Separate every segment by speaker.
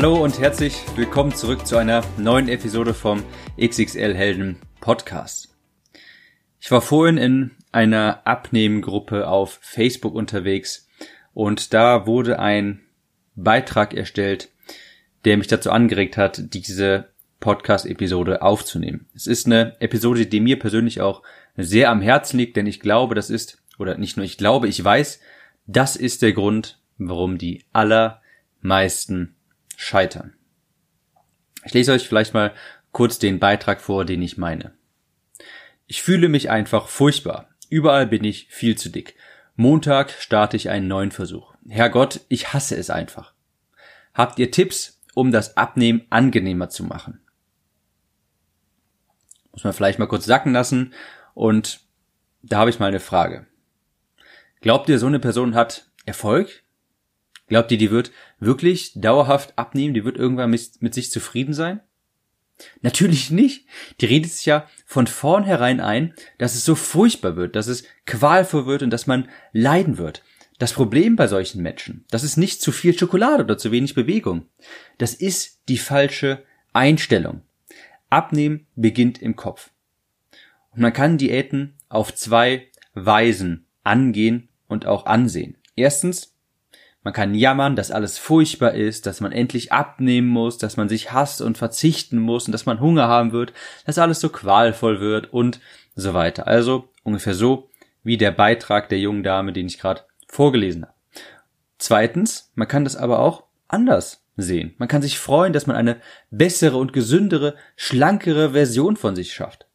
Speaker 1: Hallo und herzlich willkommen zurück zu einer neuen Episode vom XXL Helden Podcast. Ich war vorhin in einer Abnehmengruppe auf Facebook unterwegs und da wurde ein Beitrag erstellt, der mich dazu angeregt hat, diese Podcast-Episode aufzunehmen. Es ist eine Episode, die mir persönlich auch sehr am Herzen liegt, denn ich glaube, das ist, oder nicht nur ich glaube, ich weiß, das ist der Grund, warum die allermeisten Scheitern. Ich lese euch vielleicht mal kurz den Beitrag vor, den ich meine. Ich fühle mich einfach furchtbar. Überall bin ich viel zu dick. Montag starte ich einen neuen Versuch. Herrgott, ich hasse es einfach. Habt ihr Tipps, um das Abnehmen angenehmer zu machen? Muss man vielleicht mal kurz sacken lassen und da habe ich mal eine Frage. Glaubt ihr, so eine Person hat Erfolg? Glaubt ihr, die wird wirklich dauerhaft abnehmen? Die wird irgendwann mit, mit sich zufrieden sein? Natürlich nicht. Die redet sich ja von vornherein ein, dass es so furchtbar wird, dass es qualvoll wird und dass man leiden wird. Das Problem bei solchen Menschen, das ist nicht zu viel Schokolade oder zu wenig Bewegung. Das ist die falsche Einstellung. Abnehmen beginnt im Kopf. Und man kann Diäten auf zwei Weisen angehen und auch ansehen. Erstens man kann jammern, dass alles furchtbar ist, dass man endlich abnehmen muss, dass man sich hasst und verzichten muss und dass man Hunger haben wird, dass alles so qualvoll wird und so weiter. Also ungefähr so wie der Beitrag der jungen Dame, den ich gerade vorgelesen habe. Zweitens, man kann das aber auch anders sehen. Man kann sich freuen, dass man eine bessere und gesündere, schlankere Version von sich schafft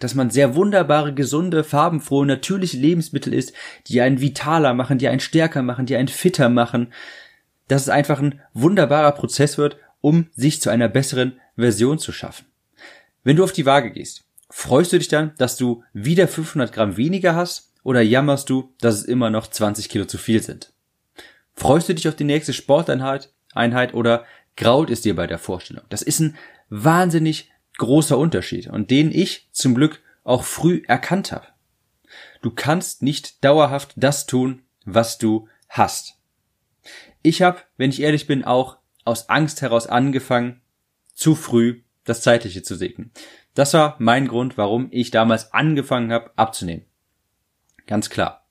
Speaker 1: dass man sehr wunderbare, gesunde, farbenfrohe, natürliche Lebensmittel isst, die einen vitaler machen, die einen stärker machen, die einen fitter machen, dass es einfach ein wunderbarer Prozess wird, um sich zu einer besseren Version zu schaffen. Wenn du auf die Waage gehst, freust du dich dann, dass du wieder 500 Gramm weniger hast oder jammerst du, dass es immer noch 20 Kilo zu viel sind? Freust du dich auf die nächste Sporteinheit Einheit oder graut es dir bei der Vorstellung? Das ist ein wahnsinnig großer Unterschied und den ich zum Glück auch früh erkannt habe. Du kannst nicht dauerhaft das tun, was du hast. Ich habe, wenn ich ehrlich bin, auch aus Angst heraus angefangen, zu früh das Zeitliche zu segnen. Das war mein Grund, warum ich damals angefangen habe abzunehmen. Ganz klar.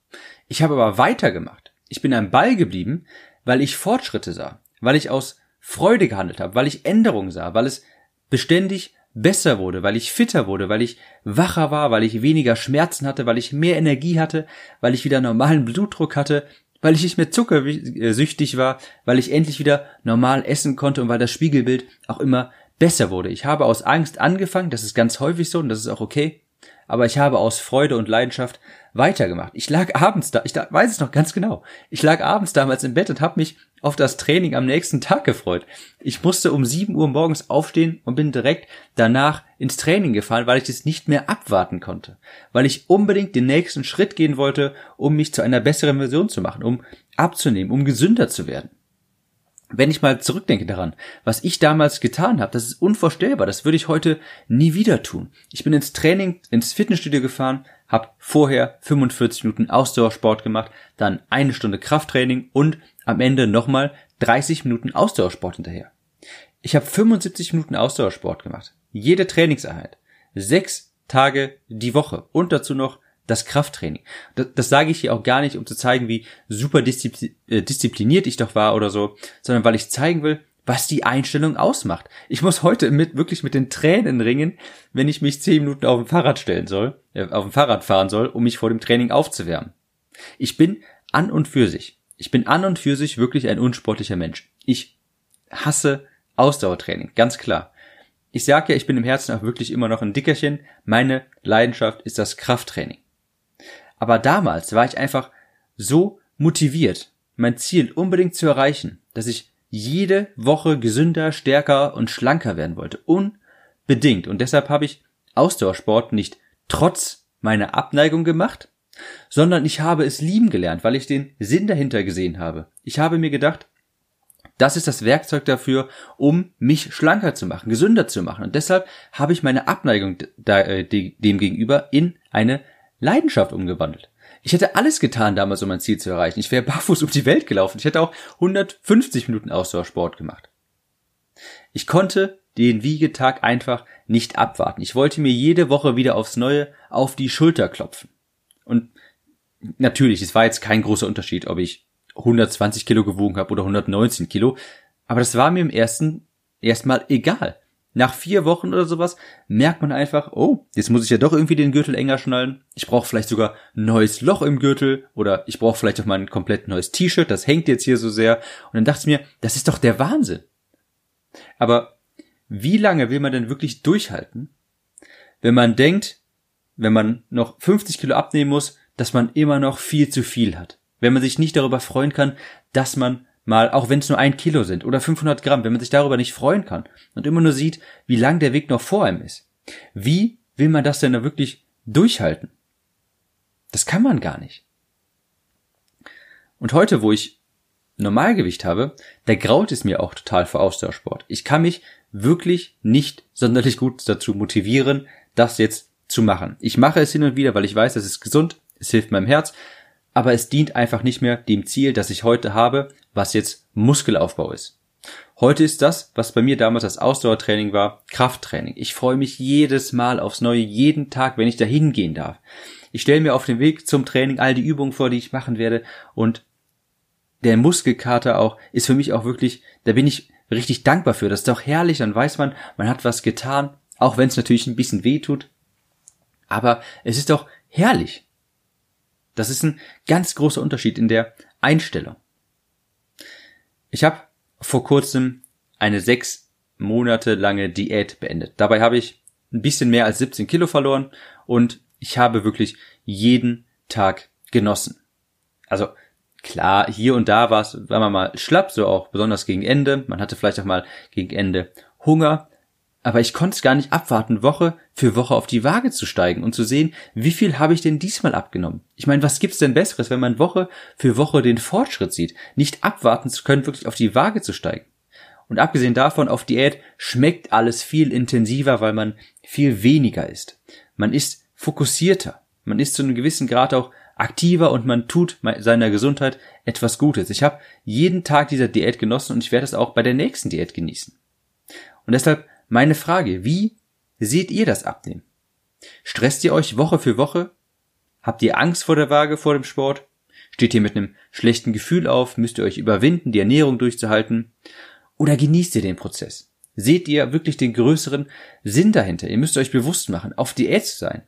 Speaker 1: Ich habe aber weitergemacht. Ich bin am Ball geblieben, weil ich Fortschritte sah, weil ich aus Freude gehandelt habe, weil ich Änderungen sah, weil es beständig besser wurde, weil ich fitter wurde, weil ich wacher war, weil ich weniger Schmerzen hatte, weil ich mehr Energie hatte, weil ich wieder normalen Blutdruck hatte, weil ich nicht mehr zuckersüchtig war, weil ich endlich wieder normal essen konnte und weil das Spiegelbild auch immer besser wurde. Ich habe aus Angst angefangen, das ist ganz häufig so und das ist auch okay, aber ich habe aus Freude und Leidenschaft weitergemacht. Ich lag abends da, ich weiß es noch ganz genau. Ich lag abends damals im Bett und habe mich auf das Training am nächsten Tag gefreut. Ich musste um 7 Uhr morgens aufstehen und bin direkt danach ins Training gefahren, weil ich es nicht mehr abwarten konnte. Weil ich unbedingt den nächsten Schritt gehen wollte, um mich zu einer besseren Version zu machen, um abzunehmen, um gesünder zu werden wenn ich mal zurückdenke daran, was ich damals getan habe, das ist unvorstellbar. Das würde ich heute nie wieder tun. Ich bin ins Training, ins Fitnessstudio gefahren, habe vorher 45 Minuten Ausdauersport gemacht, dann eine Stunde Krafttraining und am Ende nochmal 30 Minuten Ausdauersport hinterher. Ich habe 75 Minuten Ausdauersport gemacht. Jede Trainingseinheit. Sechs Tage die Woche. Und dazu noch das Krafttraining. Das, das sage ich hier auch gar nicht, um zu zeigen, wie super äh, diszipliniert ich doch war oder so, sondern weil ich zeigen will, was die Einstellung ausmacht. Ich muss heute mit, wirklich mit den Tränen ringen, wenn ich mich zehn Minuten auf dem Fahrrad stellen soll, äh, auf dem Fahrrad fahren soll, um mich vor dem Training aufzuwärmen. Ich bin an und für sich. Ich bin an und für sich wirklich ein unsportlicher Mensch. Ich hasse Ausdauertraining, ganz klar. Ich sage ja, ich bin im Herzen auch wirklich immer noch ein Dickerchen. Meine Leidenschaft ist das Krafttraining. Aber damals war ich einfach so motiviert, mein Ziel unbedingt zu erreichen, dass ich jede Woche gesünder, stärker und schlanker werden wollte. Unbedingt. Und deshalb habe ich Ausdauersport nicht trotz meiner Abneigung gemacht, sondern ich habe es lieben gelernt, weil ich den Sinn dahinter gesehen habe. Ich habe mir gedacht, das ist das Werkzeug dafür, um mich schlanker zu machen, gesünder zu machen. Und deshalb habe ich meine Abneigung äh, dem gegenüber in eine Leidenschaft umgewandelt. Ich hätte alles getan damals, um mein Ziel zu erreichen. Ich wäre barfuß um die Welt gelaufen. Ich hätte auch 150 Minuten Ausdauersport gemacht. Ich konnte den Wiegetag einfach nicht abwarten. Ich wollte mir jede Woche wieder aufs Neue auf die Schulter klopfen. Und natürlich, es war jetzt kein großer Unterschied, ob ich 120 Kilo gewogen habe oder 119 Kilo, aber das war mir im ersten erstmal egal. Nach vier Wochen oder sowas merkt man einfach, oh, jetzt muss ich ja doch irgendwie den Gürtel enger schnallen. Ich brauche vielleicht sogar ein neues Loch im Gürtel oder ich brauche vielleicht auch mal ein komplett neues T-Shirt, das hängt jetzt hier so sehr. Und dann dachte ich mir, das ist doch der Wahnsinn. Aber wie lange will man denn wirklich durchhalten, wenn man denkt, wenn man noch 50 Kilo abnehmen muss, dass man immer noch viel zu viel hat? Wenn man sich nicht darüber freuen kann, dass man mal, auch wenn es nur ein Kilo sind oder 500 Gramm, wenn man sich darüber nicht freuen kann und immer nur sieht, wie lang der Weg noch vor einem ist. Wie will man das denn da wirklich durchhalten? Das kann man gar nicht. Und heute, wo ich Normalgewicht habe, da graut es mir auch total vor Ausdauersport. Ich kann mich wirklich nicht sonderlich gut dazu motivieren, das jetzt zu machen. Ich mache es hin und wieder, weil ich weiß, es ist gesund, es hilft meinem Herz, aber es dient einfach nicht mehr dem Ziel, das ich heute habe, was jetzt Muskelaufbau ist. Heute ist das, was bei mir damals das Ausdauertraining war, Krafttraining. Ich freue mich jedes Mal aufs Neue, jeden Tag, wenn ich da hingehen darf. Ich stelle mir auf dem Weg zum Training all die Übungen vor, die ich machen werde und der Muskelkater auch ist für mich auch wirklich, da bin ich richtig dankbar für. Das ist doch herrlich, dann weiß man, man hat was getan, auch wenn es natürlich ein bisschen weh tut. Aber es ist doch herrlich. Das ist ein ganz großer Unterschied in der Einstellung. Ich habe vor kurzem eine sechs Monate lange Diät beendet. Dabei habe ich ein bisschen mehr als 17 Kilo verloren und ich habe wirklich jeden Tag genossen. Also klar, hier und da war es, war man mal schlapp, so auch besonders gegen Ende. Man hatte vielleicht auch mal gegen Ende Hunger, aber ich konnte es gar nicht abwarten, Woche für Woche auf die Waage zu steigen und zu sehen, wie viel habe ich denn diesmal abgenommen. Ich meine, was gibt's denn Besseres, wenn man Woche für Woche den Fortschritt sieht, nicht abwarten zu können, wirklich auf die Waage zu steigen. Und abgesehen davon, auf Diät schmeckt alles viel intensiver, weil man viel weniger isst. Man ist fokussierter. Man ist zu einem gewissen Grad auch aktiver und man tut seiner Gesundheit etwas Gutes. Ich habe jeden Tag dieser Diät genossen und ich werde es auch bei der nächsten Diät genießen. Und deshalb meine Frage, wie seht ihr das Abnehmen? Stresst ihr euch Woche für Woche? Habt ihr Angst vor der Waage vor dem Sport? Steht ihr mit einem schlechten Gefühl auf? Müsst ihr euch überwinden, die Ernährung durchzuhalten? Oder genießt ihr den Prozess? Seht ihr wirklich den größeren Sinn dahinter? Ihr müsst euch bewusst machen, auf Diät zu sein.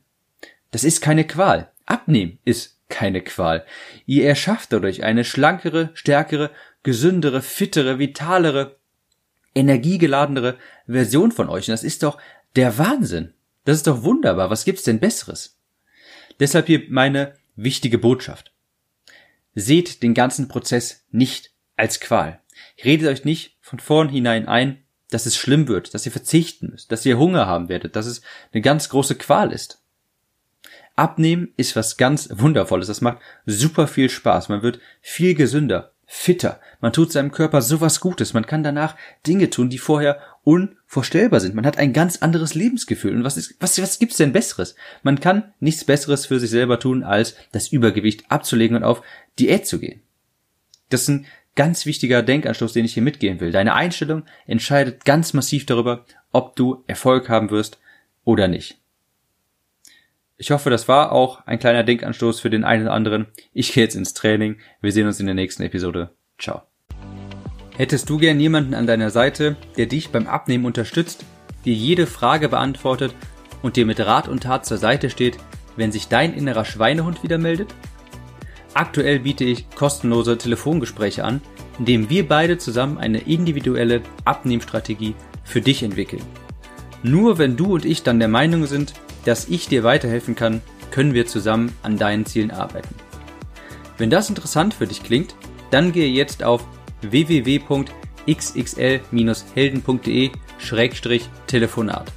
Speaker 1: Das ist keine Qual. Abnehmen ist keine Qual. Ihr erschafft dadurch eine schlankere, stärkere, gesündere, fittere, vitalere, energiegeladenere Version von euch. Und das ist doch der Wahnsinn. Das ist doch wunderbar. Was gibt's denn Besseres? Deshalb hier meine wichtige Botschaft. Seht den ganzen Prozess nicht als Qual. Redet euch nicht von vornherein ein, dass es schlimm wird, dass ihr verzichten müsst, dass ihr Hunger haben werdet, dass es eine ganz große Qual ist. Abnehmen ist was ganz Wundervolles. Das macht super viel Spaß. Man wird viel gesünder, fitter. Man tut seinem Körper sowas Gutes. Man kann danach Dinge tun, die vorher unvorstellbar sind. Man hat ein ganz anderes Lebensgefühl. Und was ist, was, was gibt's denn Besseres? Man kann nichts Besseres für sich selber tun, als das Übergewicht abzulegen und auf Diät zu gehen. Das ist ein ganz wichtiger Denkanstoß, den ich hier mitgehen will. Deine Einstellung entscheidet ganz massiv darüber, ob du Erfolg haben wirst oder nicht. Ich hoffe, das war auch ein kleiner Denkanstoß für den einen oder anderen. Ich gehe jetzt ins Training. Wir sehen uns in der nächsten Episode. Ciao. Hättest du gern jemanden an deiner Seite, der dich beim Abnehmen unterstützt, dir jede Frage beantwortet und dir mit Rat und Tat zur Seite steht, wenn sich dein innerer Schweinehund wieder meldet? Aktuell biete ich kostenlose Telefongespräche an, in dem wir beide zusammen eine individuelle Abnehmstrategie für dich entwickeln. Nur wenn du und ich dann der Meinung sind, dass ich dir weiterhelfen kann, können wir zusammen an deinen Zielen arbeiten. Wenn das interessant für dich klingt, dann gehe jetzt auf www.gmx-coaching.de xxl-helden.de-telefonat.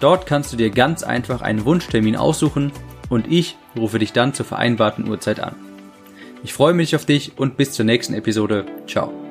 Speaker 1: Dort kannst du dir ganz einfach einen Wunschtermin aussuchen und ich rufe dich dann zur vereinbarten Uhrzeit an. Ich freue mich auf dich und bis zur nächsten Episode. Ciao.